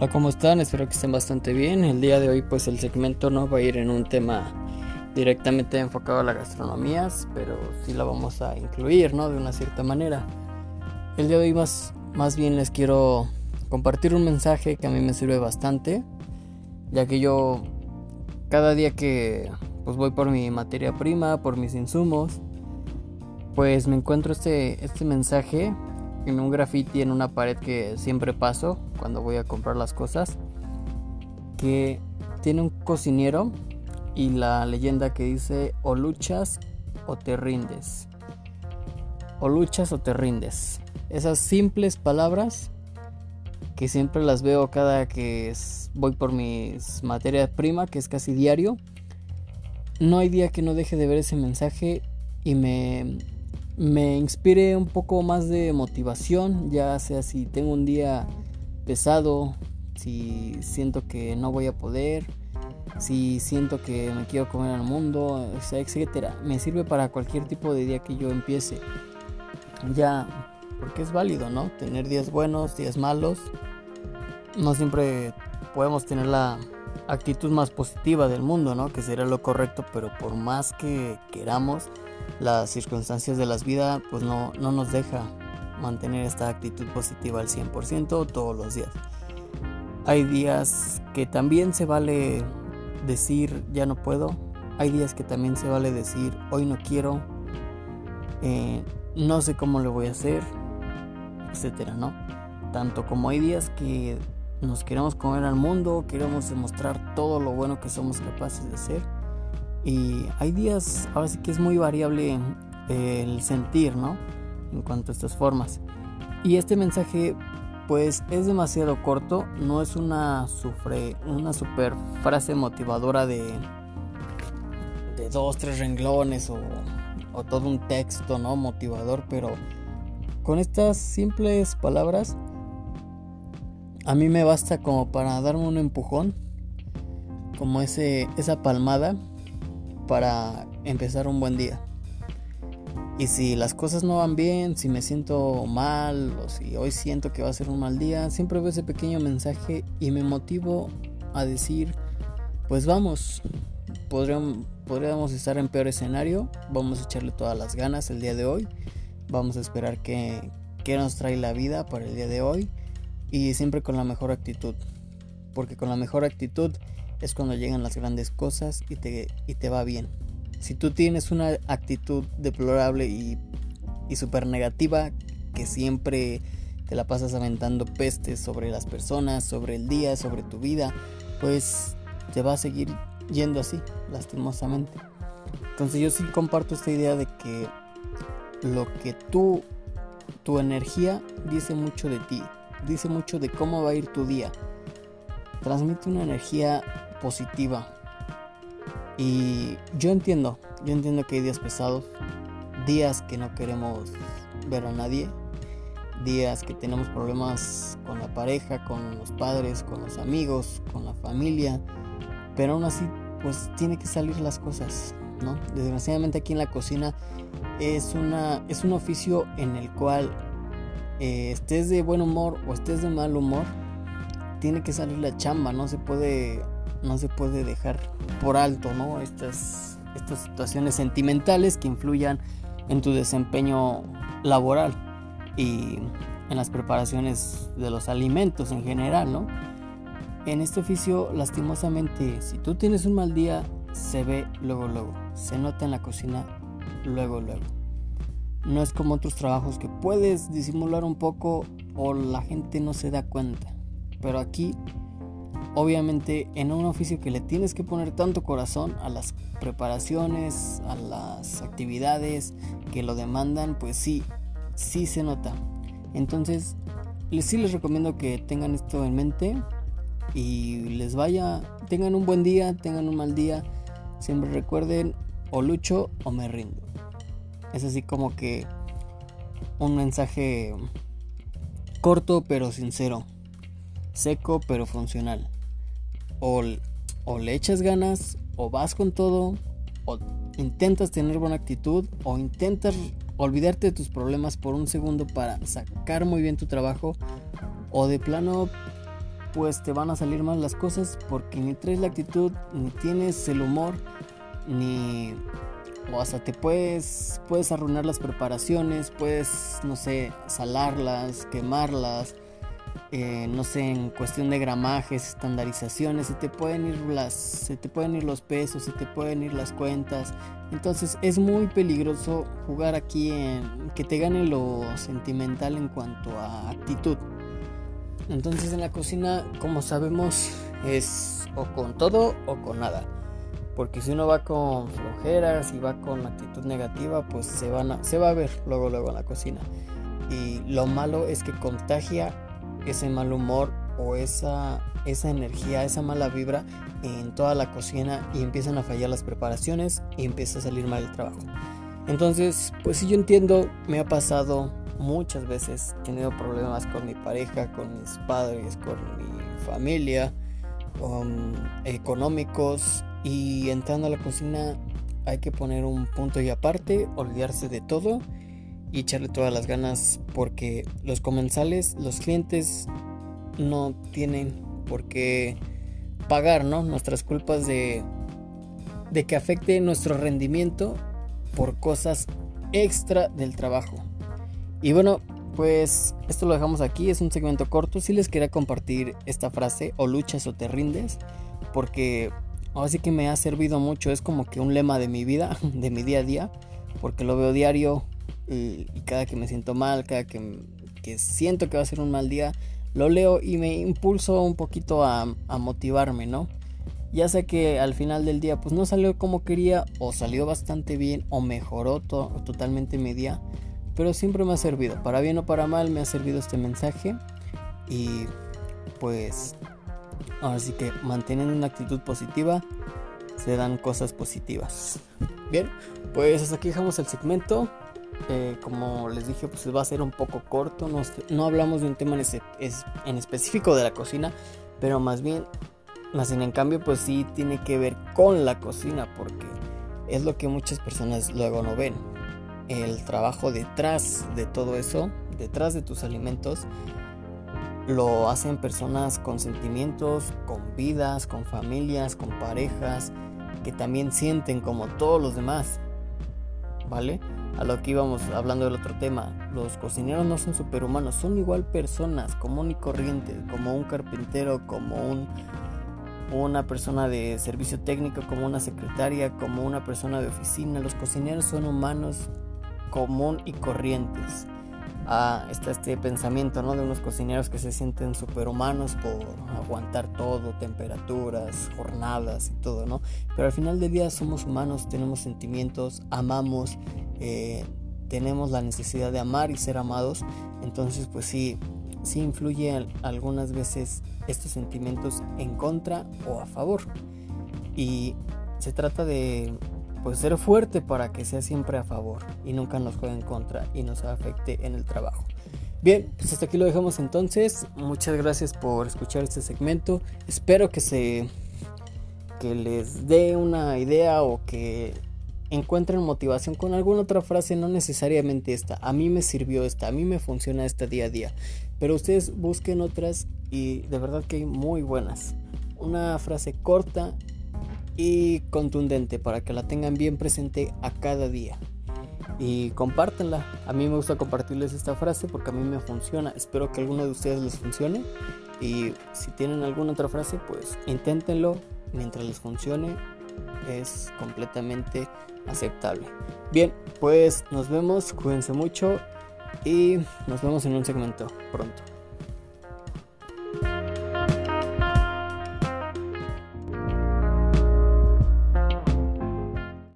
Hola, ¿cómo están? Espero que estén bastante bien. El día de hoy pues el segmento no va a ir en un tema directamente enfocado a la gastronomía, pero sí la vamos a incluir, ¿no? De una cierta manera. El día de hoy más, más bien les quiero compartir un mensaje que a mí me sirve bastante, ya que yo cada día que pues voy por mi materia prima, por mis insumos, pues me encuentro este, este mensaje en un graffiti en una pared que siempre paso cuando voy a comprar las cosas, que tiene un cocinero y la leyenda que dice o luchas o te rindes. O luchas o te rindes. Esas simples palabras que siempre las veo cada que voy por mis materias prima, que es casi diario. No hay día que no deje de ver ese mensaje y me me inspire un poco más de motivación, ya sea si tengo un día pesado, si siento que no voy a poder, si siento que me quiero comer al mundo, etcétera. Me sirve para cualquier tipo de día que yo empiece. Ya, porque es válido, ¿no? Tener días buenos, días malos. No siempre podemos tener la actitud más positiva del mundo, ¿no? Que sería lo correcto, pero por más que queramos, las circunstancias de las vidas pues no, no nos deja mantener esta actitud positiva al 100% todos los días. Hay días que también se vale decir ya no puedo. Hay días que también se vale decir hoy no quiero. Eh, no sé cómo lo voy a hacer. Etcétera, ¿no? Tanto como hay días que nos queremos comer al mundo, queremos demostrar todo lo bueno que somos capaces de ser y hay días, ahora sí que es muy variable el sentir, ¿no? En cuanto a estas formas. Y este mensaje, pues es demasiado corto, no es una, sufre, una super frase motivadora de, de dos, tres renglones o, o todo un texto, ¿no? Motivador, pero con estas simples palabras, a mí me basta como para darme un empujón, como ese, esa palmada para empezar un buen día. Y si las cosas no van bien, si me siento mal o si hoy siento que va a ser un mal día, siempre veo ese pequeño mensaje y me motivo a decir, pues vamos, podríamos, estar en peor escenario, vamos a echarle todas las ganas el día de hoy, vamos a esperar que, que nos trae la vida para el día de hoy y siempre con la mejor actitud, porque con la mejor actitud es cuando llegan las grandes cosas y te, y te va bien. Si tú tienes una actitud deplorable y, y súper negativa, que siempre te la pasas aventando pestes sobre las personas, sobre el día, sobre tu vida, pues te va a seguir yendo así, lastimosamente. Entonces yo sí comparto esta idea de que lo que tú, tu energía dice mucho de ti, dice mucho de cómo va a ir tu día. Transmite una energía positiva. Y yo entiendo, yo entiendo que hay días pesados, días que no queremos ver a nadie, días que tenemos problemas con la pareja, con los padres, con los amigos, con la familia, pero aún así pues tiene que salir las cosas, ¿no? Desgraciadamente aquí en la cocina es una es un oficio en el cual eh, estés de buen humor o estés de mal humor, tiene que salir la chamba, no se puede no se puede dejar por alto, ¿no? Estas, estas situaciones sentimentales que influyan en tu desempeño laboral y en las preparaciones de los alimentos en general, ¿no? En este oficio, lastimosamente, si tú tienes un mal día, se ve luego, luego, se nota en la cocina luego, luego. No es como otros trabajos que puedes disimular un poco o la gente no se da cuenta. Pero aquí obviamente en un oficio que le tienes que poner tanto corazón a las preparaciones, a las actividades que lo demandan, pues sí, sí se nota. Entonces, les, sí les recomiendo que tengan esto en mente y les vaya, tengan un buen día, tengan un mal día, siempre recuerden o lucho o me rindo. Es así como que un mensaje corto pero sincero, seco pero funcional o, le echas ganas, o vas con todo, o intentas tener buena actitud, o intentas olvidarte de tus problemas por un segundo para sacar muy bien tu trabajo, o de plano, pues te van a salir mal las cosas porque ni traes la actitud, ni tienes el humor, ni o hasta te puedes puedes arruinar las preparaciones, puedes no sé, salarlas, quemarlas, eh, no sé, en cuestión de gramajes, estandarizaciones, se te pueden ir las, se te pueden ir los pesos, se te pueden ir las cuentas. Entonces es muy peligroso jugar aquí en que te gane lo sentimental en cuanto a actitud. Entonces en la cocina, como sabemos, es o con todo o con nada. Porque si uno va con flojeras y va con actitud negativa, pues se, van se va a ver luego luego en la cocina. Y lo malo es que contagia ese mal humor o esa, esa energía, esa mala vibra en toda la cocina y empiezan a fallar las preparaciones y empieza a salir mal el trabajo. Entonces, pues si yo entiendo, me ha pasado muchas veces, he tenido problemas con mi pareja, con mis padres, con mi familia, económicos y entrando a la cocina hay que poner un punto y aparte, olvidarse de todo y echarle todas las ganas porque los comensales, los clientes no tienen por qué pagar, ¿no? Nuestras culpas de, de que afecte nuestro rendimiento por cosas extra del trabajo. Y bueno, pues esto lo dejamos aquí, es un segmento corto. Si les quería compartir esta frase, o luchas o te rindes, porque ahora sí que me ha servido mucho, es como que un lema de mi vida, de mi día a día, porque lo veo diario, y, cada que me siento mal, cada que, siento que va a ser un mal día, lo leo y me impulso un poquito a, motivarme, ¿no? Ya sé que al final del día pues no salió como quería o salió bastante bien o mejoró totalmente mi día, pero siempre me ha servido, para bien o para mal me ha servido este mensaje y pues ahora sí que manteniendo una actitud positiva se dan cosas positivas. Bien, pues hasta aquí dejamos el segmento. Eh, como les dije, pues va a ser un poco corto. No, hablamos de un tema en, específico de la cocina, pero más bien, más bien en cambio, pues sí tiene que ver con la cocina, porque es lo que muchas personas luego no ven. El trabajo detrás de todo eso, detrás de tus alimentos, lo hacen personas con sentimientos, con vidas, con familias, con parejas, que también sienten como todos los demás. ¿Vale? A lo que íbamos hablando del otro tema. Los cocineros no son superhumanos, son igual personas común y corrientes, como un carpintero, como un, una persona de servicio técnico, como una secretaria, como una persona de oficina. Los cocineros son humanos común y corrientes ah, está este pensamiento ¿no? de unos cocineros que se sienten superhumanos por aguantar todo, temperaturas, jornadas y todo, ¿no? Pero al final del día somos humanos, tenemos sentimientos, amamos, eh, tenemos la necesidad de amar y ser amados, entonces pues sí, sí influye algunas veces estos sentimientos en contra o a favor. Y se trata de pues ser fuerte para que sea siempre a favor y nunca nos juegue en contra y nos afecte en el trabajo. Bien, pues hasta aquí lo dejamos entonces. Muchas gracias por escuchar este segmento. Espero que se que les dé una idea o que encuentren motivación con alguna otra frase, no necesariamente esta. A mí me sirvió esta, a mí me funciona esta día a día. Pero ustedes busquen otras y de verdad que hay muy buenas. Una frase corta y contundente para que la tengan bien presente a cada día. Y compártenla. A mí me gusta compartirles esta frase porque a mí me funciona. Espero que a alguno de ustedes les funcione. Y si tienen alguna otra frase, pues inténtenlo mientras les funcione. Es completamente aceptable. Bien, pues nos vemos. Cuídense mucho. Y nos vemos en un segmento pronto.